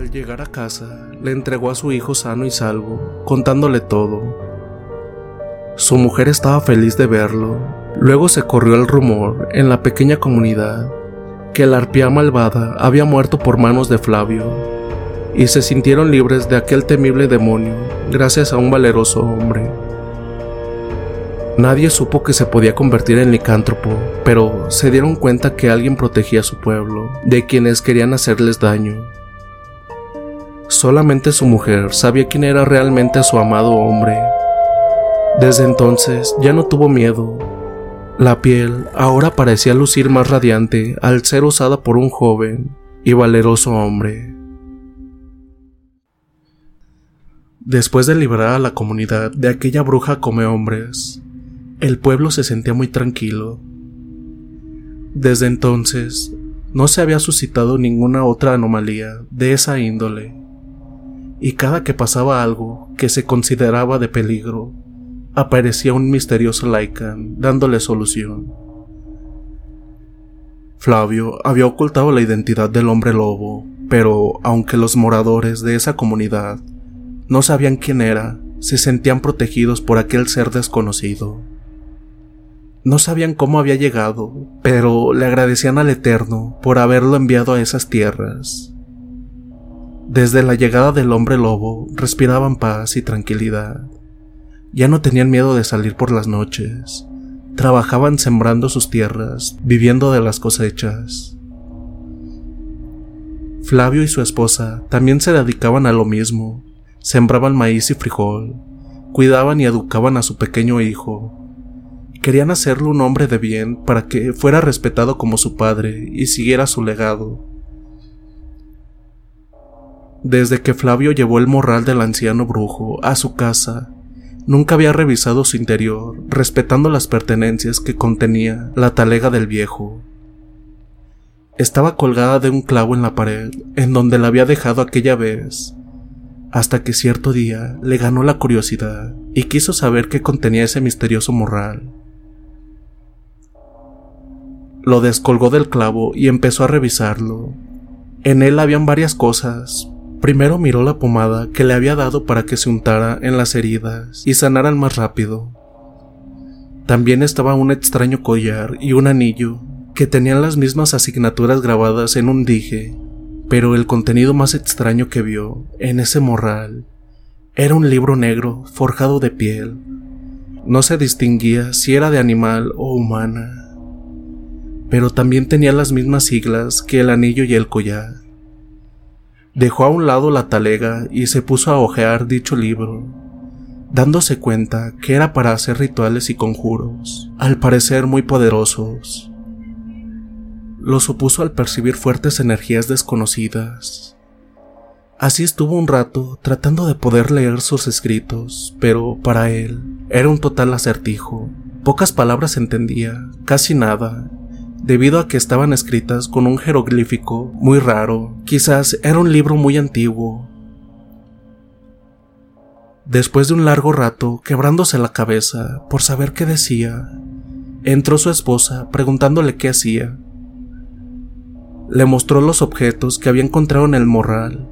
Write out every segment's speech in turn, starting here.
Al llegar a casa, le entregó a su hijo sano y salvo, contándole todo. Su mujer estaba feliz de verlo. Luego se corrió el rumor en la pequeña comunidad que la arpía malvada había muerto por manos de Flavio, y se sintieron libres de aquel temible demonio gracias a un valeroso hombre. Nadie supo que se podía convertir en licántropo, pero se dieron cuenta que alguien protegía a su pueblo de quienes querían hacerles daño. Solamente su mujer sabía quién era realmente su amado hombre. Desde entonces ya no tuvo miedo. La piel ahora parecía lucir más radiante al ser usada por un joven y valeroso hombre. Después de liberar a la comunidad de aquella bruja come hombres, el pueblo se sentía muy tranquilo. Desde entonces no se había suscitado ninguna otra anomalía de esa índole y cada que pasaba algo que se consideraba de peligro, aparecía un misterioso Lycan dándole solución. Flavio había ocultado la identidad del hombre lobo, pero aunque los moradores de esa comunidad no sabían quién era, se sentían protegidos por aquel ser desconocido. No sabían cómo había llegado, pero le agradecían al Eterno por haberlo enviado a esas tierras. Desde la llegada del hombre lobo respiraban paz y tranquilidad. Ya no tenían miedo de salir por las noches. Trabajaban sembrando sus tierras, viviendo de las cosechas. Flavio y su esposa también se dedicaban a lo mismo. Sembraban maíz y frijol, cuidaban y educaban a su pequeño hijo, Querían hacerlo un hombre de bien para que fuera respetado como su padre y siguiera su legado. Desde que Flavio llevó el morral del anciano brujo a su casa, nunca había revisado su interior, respetando las pertenencias que contenía la talega del viejo. Estaba colgada de un clavo en la pared, en donde la había dejado aquella vez, hasta que cierto día le ganó la curiosidad y quiso saber qué contenía ese misterioso morral. Lo descolgó del clavo y empezó a revisarlo. En él habían varias cosas, Primero miró la pomada que le había dado para que se untara en las heridas y sanaran más rápido. También estaba un extraño collar y un anillo que tenían las mismas asignaturas grabadas en un dije, pero el contenido más extraño que vio en ese morral era un libro negro forjado de piel. No se distinguía si era de animal o humana, pero también tenía las mismas siglas que el anillo y el collar. Dejó a un lado la talega y se puso a hojear dicho libro, dándose cuenta que era para hacer rituales y conjuros, al parecer muy poderosos. Lo supuso al percibir fuertes energías desconocidas. Así estuvo un rato tratando de poder leer sus escritos, pero para él era un total acertijo. Pocas palabras entendía, casi nada, debido a que estaban escritas con un jeroglífico muy raro. Quizás era un libro muy antiguo. Después de un largo rato, quebrándose la cabeza por saber qué decía, entró su esposa preguntándole qué hacía. Le mostró los objetos que había encontrado en el morral.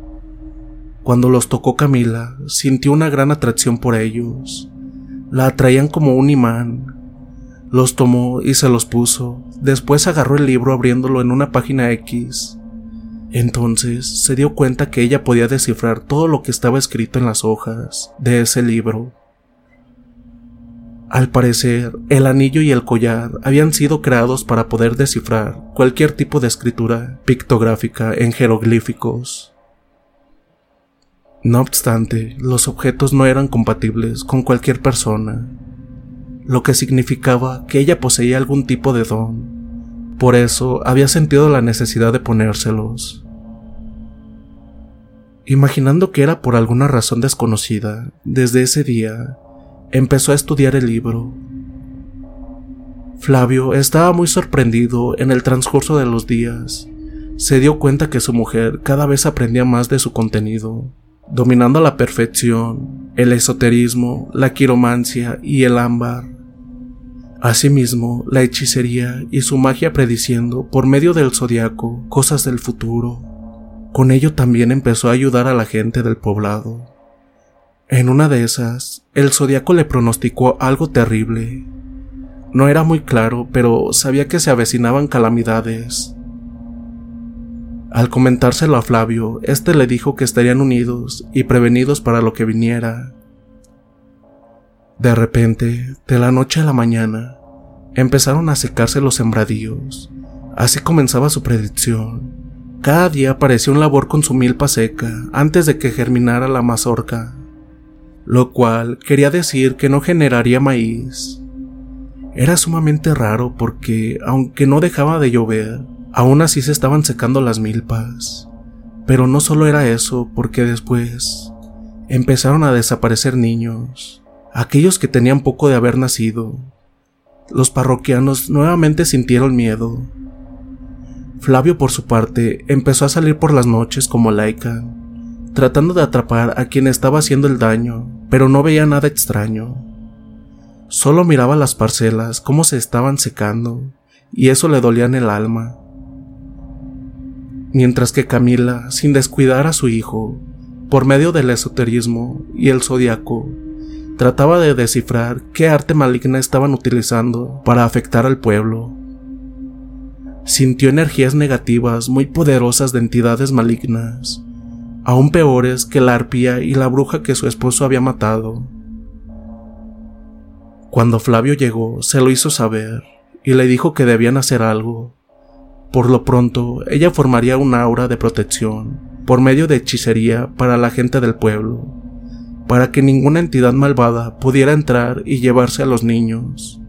Cuando los tocó Camila, sintió una gran atracción por ellos. La atraían como un imán, los tomó y se los puso. Después agarró el libro abriéndolo en una página X. Entonces se dio cuenta que ella podía descifrar todo lo que estaba escrito en las hojas de ese libro. Al parecer, el anillo y el collar habían sido creados para poder descifrar cualquier tipo de escritura pictográfica en jeroglíficos. No obstante, los objetos no eran compatibles con cualquier persona, lo que significaba que ella poseía algún tipo de don. Por eso había sentido la necesidad de ponérselos. Imaginando que era por alguna razón desconocida, desde ese día empezó a estudiar el libro. Flavio estaba muy sorprendido en el transcurso de los días. Se dio cuenta que su mujer cada vez aprendía más de su contenido, dominando a la perfección el esoterismo, la quiromancia y el ámbar. Asimismo, la hechicería y su magia prediciendo por medio del zodiaco cosas del futuro. Con ello también empezó a ayudar a la gente del poblado. En una de esas, el zodiaco le pronosticó algo terrible. No era muy claro, pero sabía que se avecinaban calamidades. Al comentárselo a Flavio, éste le dijo que estarían unidos y prevenidos para lo que viniera. De repente, de la noche a la mañana, empezaron a secarse los sembradíos. Así comenzaba su predicción. Cada día aparecía un labor con su milpa seca antes de que germinara la mazorca, lo cual quería decir que no generaría maíz. Era sumamente raro porque, aunque no dejaba de llover, aún así se estaban secando las milpas. Pero no solo era eso, porque después empezaron a desaparecer niños aquellos que tenían poco de haber nacido. Los parroquianos nuevamente sintieron miedo. Flavio, por su parte, empezó a salir por las noches como laica, tratando de atrapar a quien estaba haciendo el daño, pero no veía nada extraño. Solo miraba las parcelas, cómo se estaban secando, y eso le dolía en el alma. Mientras que Camila, sin descuidar a su hijo, por medio del esoterismo y el zodiaco, trataba de descifrar qué arte maligna estaban utilizando para afectar al pueblo. Sintió energías negativas muy poderosas de entidades malignas, aún peores que la arpía y la bruja que su esposo había matado. Cuando Flavio llegó, se lo hizo saber y le dijo que debían hacer algo. Por lo pronto, ella formaría un aura de protección por medio de hechicería para la gente del pueblo para que ninguna entidad malvada pudiera entrar y llevarse a los niños.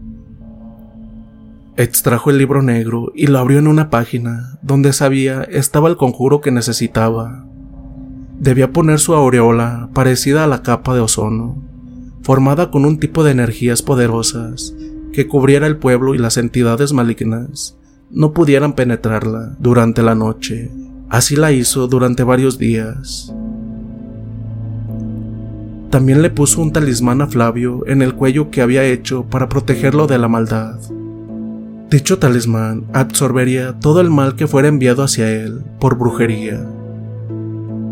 Extrajo el libro negro y lo abrió en una página donde sabía estaba el conjuro que necesitaba. Debía poner su aureola parecida a la capa de ozono, formada con un tipo de energías poderosas que cubriera el pueblo y las entidades malignas no pudieran penetrarla durante la noche. Así la hizo durante varios días. También le puso un talismán a Flavio en el cuello que había hecho para protegerlo de la maldad. Dicho talismán absorbería todo el mal que fuera enviado hacia él por brujería.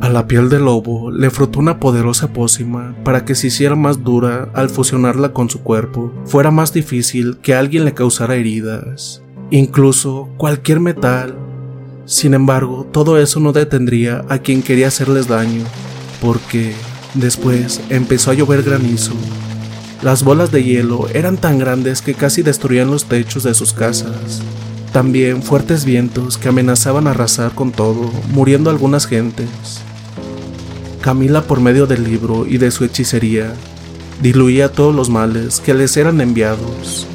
A la piel del lobo le frotó una poderosa pócima para que se hiciera más dura al fusionarla con su cuerpo, fuera más difícil que alguien le causara heridas, incluso cualquier metal. Sin embargo, todo eso no detendría a quien quería hacerles daño, porque después empezó a llover granizo. Las bolas de hielo eran tan grandes que casi destruían los techos de sus casas. También fuertes vientos que amenazaban arrasar con todo, muriendo algunas gentes. Camila, por medio del libro y de su hechicería, diluía todos los males que les eran enviados.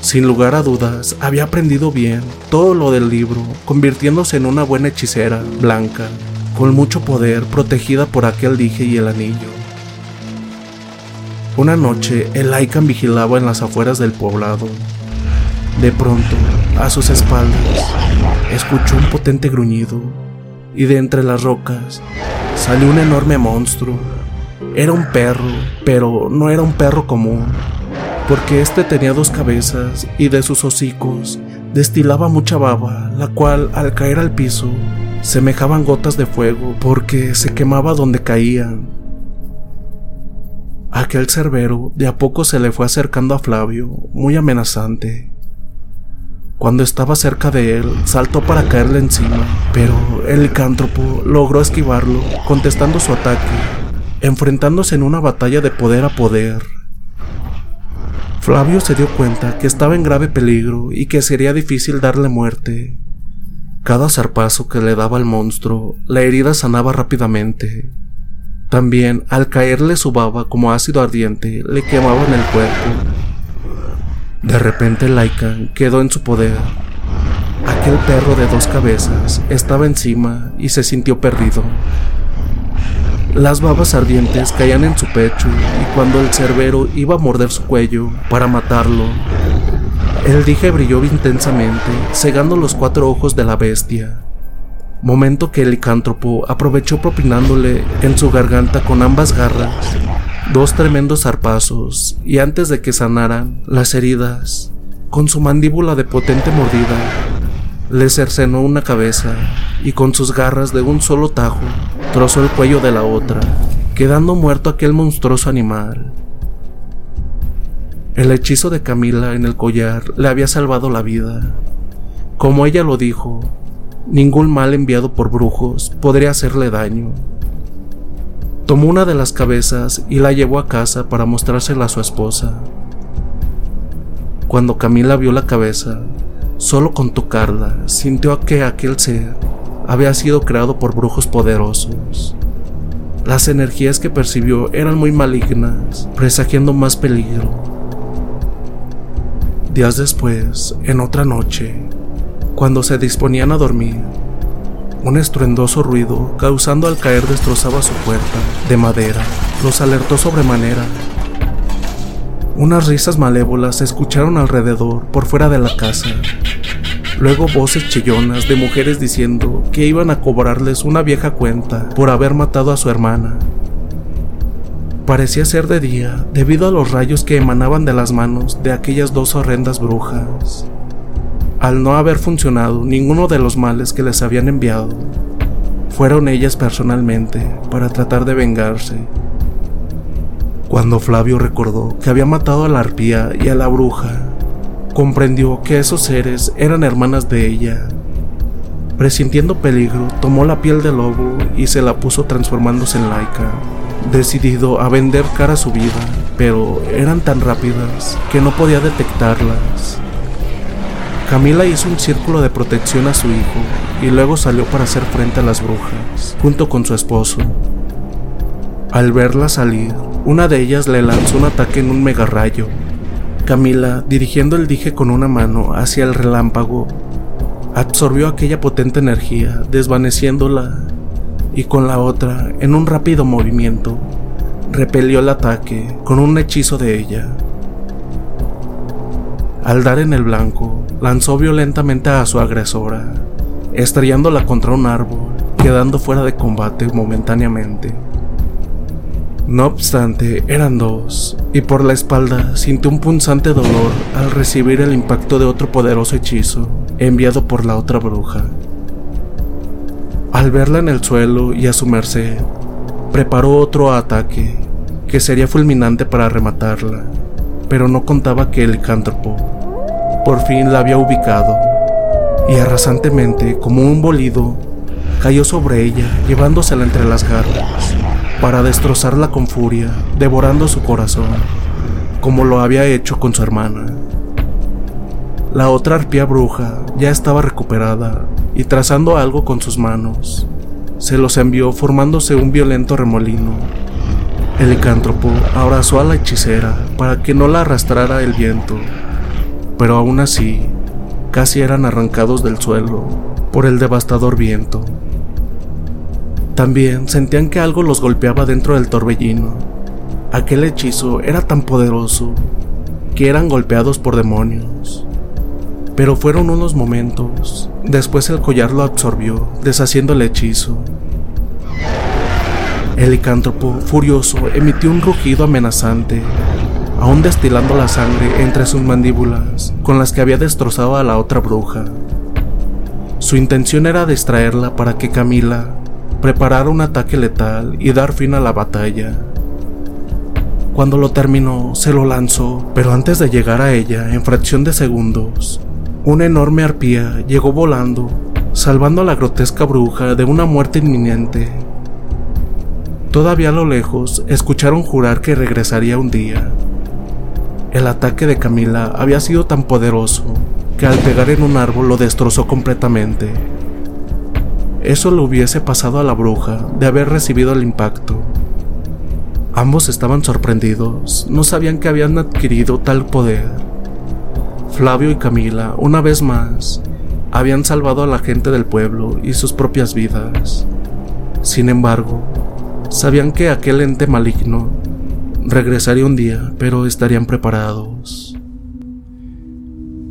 Sin lugar a dudas, había aprendido bien todo lo del libro, convirtiéndose en una buena hechicera, blanca, con mucho poder, protegida por aquel dije y el anillo. Una noche, el Lycan vigilaba en las afueras del poblado. De pronto, a sus espaldas, escuchó un potente gruñido, y de entre las rocas salió un enorme monstruo. Era un perro, pero no era un perro común, porque este tenía dos cabezas y de sus hocicos destilaba mucha baba, la cual al caer al piso semejaban gotas de fuego porque se quemaba donde caían. Aquel cerbero de a poco se le fue acercando a Flavio, muy amenazante. Cuando estaba cerca de él, saltó para caerle encima, pero el licántropo logró esquivarlo, contestando su ataque, enfrentándose en una batalla de poder a poder. Flavio se dio cuenta que estaba en grave peligro y que sería difícil darle muerte. Cada zarpazo que le daba al monstruo, la herida sanaba rápidamente. También, al caerle su baba como ácido ardiente, le quemaba en el cuerpo de repente Laika quedó en su poder. Aquel perro de dos cabezas estaba encima y se sintió perdido. Las babas ardientes caían en su pecho y cuando el cerbero iba a morder su cuello para matarlo, el dije brilló intensamente, cegando los cuatro ojos de la bestia. Momento que el licántropo aprovechó propinándole en su garganta con ambas garras dos tremendos zarpazos y antes de que sanaran las heridas, con su mandíbula de potente mordida, le cercenó una cabeza y con sus garras de un solo tajo trozó el cuello de la otra, quedando muerto aquel monstruoso animal. El hechizo de Camila en el collar le había salvado la vida. Como ella lo dijo, ningún mal enviado por brujos podría hacerle daño. Tomó una de las cabezas y la llevó a casa para mostrársela a su esposa. Cuando Camila vio la cabeza, solo con tocarla sintió que aquel ser había sido creado por brujos poderosos. Las energías que percibió eran muy malignas, presagiando más peligro. Días después, en otra noche, cuando se disponían a dormir, un estruendoso ruido, causando al caer destrozaba su puerta, de madera, los alertó sobremanera. Unas risas malévolas se escucharon alrededor, por fuera de la casa. Luego voces chillonas de mujeres diciendo que iban a cobrarles una vieja cuenta por haber matado a su hermana. Parecía ser de día debido a los rayos que emanaban de las manos de aquellas dos horrendas brujas al no haber funcionado ninguno de los males que les habían enviado, fueron ellas personalmente para tratar de vengarse. Cuando Flavio recordó que había matado a la arpía y a la bruja, comprendió que esos seres eran hermanas de ella. Presintiendo peligro, tomó la piel del lobo y se la puso transformándose en laica, decidido a vender cara a su vida, pero eran tan rápidas que no podía detectarlas. Camila hizo un círculo de protección a su hijo y luego salió para hacer frente a las brujas, junto con su esposo. Al verla salir, una de ellas le lanzó un ataque en un mega rayo. Camila, dirigiendo el dije con una mano hacia el relámpago, absorbió aquella potente energía, desvaneciéndola, y con la otra, en un rápido movimiento, repelió el ataque con un hechizo de ella. Al dar en el blanco, lanzó violentamente a su agresora, estrellándola contra un árbol, quedando fuera de combate momentáneamente. No obstante, eran dos, y por la espalda sintió un punzante dolor al recibir el impacto de otro poderoso hechizo enviado por la otra bruja. Al verla en el suelo y a su merced, preparó otro ataque que sería fulminante para rematarla, pero no contaba que el licántropo por fin la había ubicado y arrasantemente, como un bolido, cayó sobre ella, llevándosela entre las garras para destrozarla con furia, devorando su corazón, como lo había hecho con su hermana. La otra arpía bruja ya estaba recuperada y trazando algo con sus manos, se los envió formándose un violento remolino. El licántropo abrazó a la hechicera para que no la arrastrara el viento, pero aún así casi eran arrancados del suelo por el devastador viento. También sentían que algo los golpeaba dentro del torbellino. Aquel hechizo era tan poderoso que eran golpeados por demonios. Pero fueron unos momentos. Después el collar lo absorbió, deshaciendo el hechizo. El licántropo, furioso, emitió un rugido amenazante, aún destilando la sangre entre sus mandíbulas con las que había destrozado a la otra bruja. Su intención era distraerla para que Camila preparara un ataque letal y dar fin a la batalla. Cuando lo terminó, se lo lanzó, pero antes de llegar a ella, en fracción de segundos, una enorme arpía llegó volando, salvando a la grotesca bruja de una muerte inminente. Todavía a lo lejos escucharon jurar que regresaría un día. El ataque de Camila había sido tan poderoso que al pegar en un árbol lo destrozó completamente. Eso le hubiese pasado a la bruja de haber recibido el impacto. Ambos estaban sorprendidos, no sabían que habían adquirido tal poder. Flavio y Camila, una vez más, habían salvado a la gente del pueblo y sus propias vidas. Sin embargo, sabían que aquel ente maligno regresaría un día, pero estarían preparados.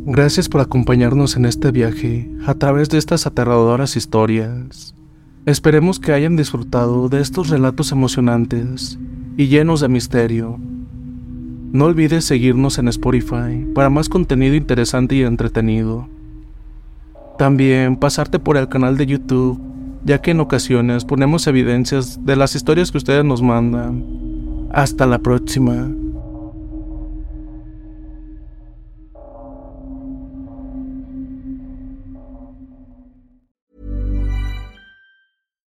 Gracias por acompañarnos en este viaje a través de estas aterradoras historias. Esperemos que hayan disfrutado de estos relatos emocionantes y llenos de misterio. No olvides seguirnos en Spotify para más contenido interesante y entretenido. También pasarte por el canal de YouTube, ya que en ocasiones ponemos evidencias de las historias que ustedes nos mandan. Hasta la próxima.